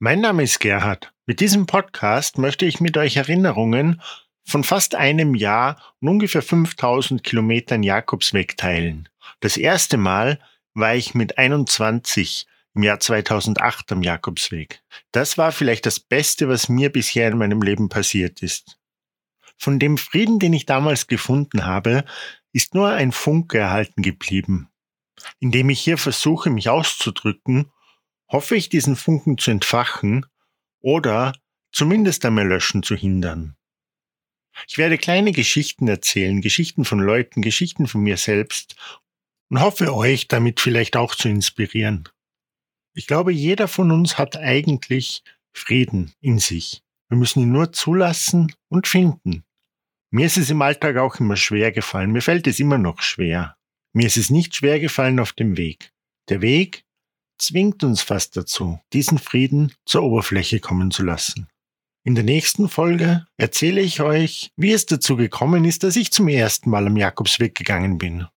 Mein Name ist Gerhard. Mit diesem Podcast möchte ich mit euch Erinnerungen von fast einem Jahr und ungefähr 5000 Kilometern Jakobsweg teilen. Das erste Mal war ich mit 21 im Jahr 2008 am Jakobsweg. Das war vielleicht das Beste, was mir bisher in meinem Leben passiert ist. Von dem Frieden, den ich damals gefunden habe, ist nur ein Funke erhalten geblieben. Indem ich hier versuche, mich auszudrücken hoffe ich, diesen Funken zu entfachen oder zumindest einmal löschen zu hindern. Ich werde kleine Geschichten erzählen, Geschichten von Leuten, Geschichten von mir selbst und hoffe euch damit vielleicht auch zu inspirieren. Ich glaube, jeder von uns hat eigentlich Frieden in sich. Wir müssen ihn nur zulassen und finden. Mir ist es im Alltag auch immer schwer gefallen. Mir fällt es immer noch schwer. Mir ist es nicht schwer gefallen auf dem Weg. Der Weg zwingt uns fast dazu, diesen Frieden zur Oberfläche kommen zu lassen. In der nächsten Folge erzähle ich euch, wie es dazu gekommen ist, dass ich zum ersten Mal am Jakobsweg gegangen bin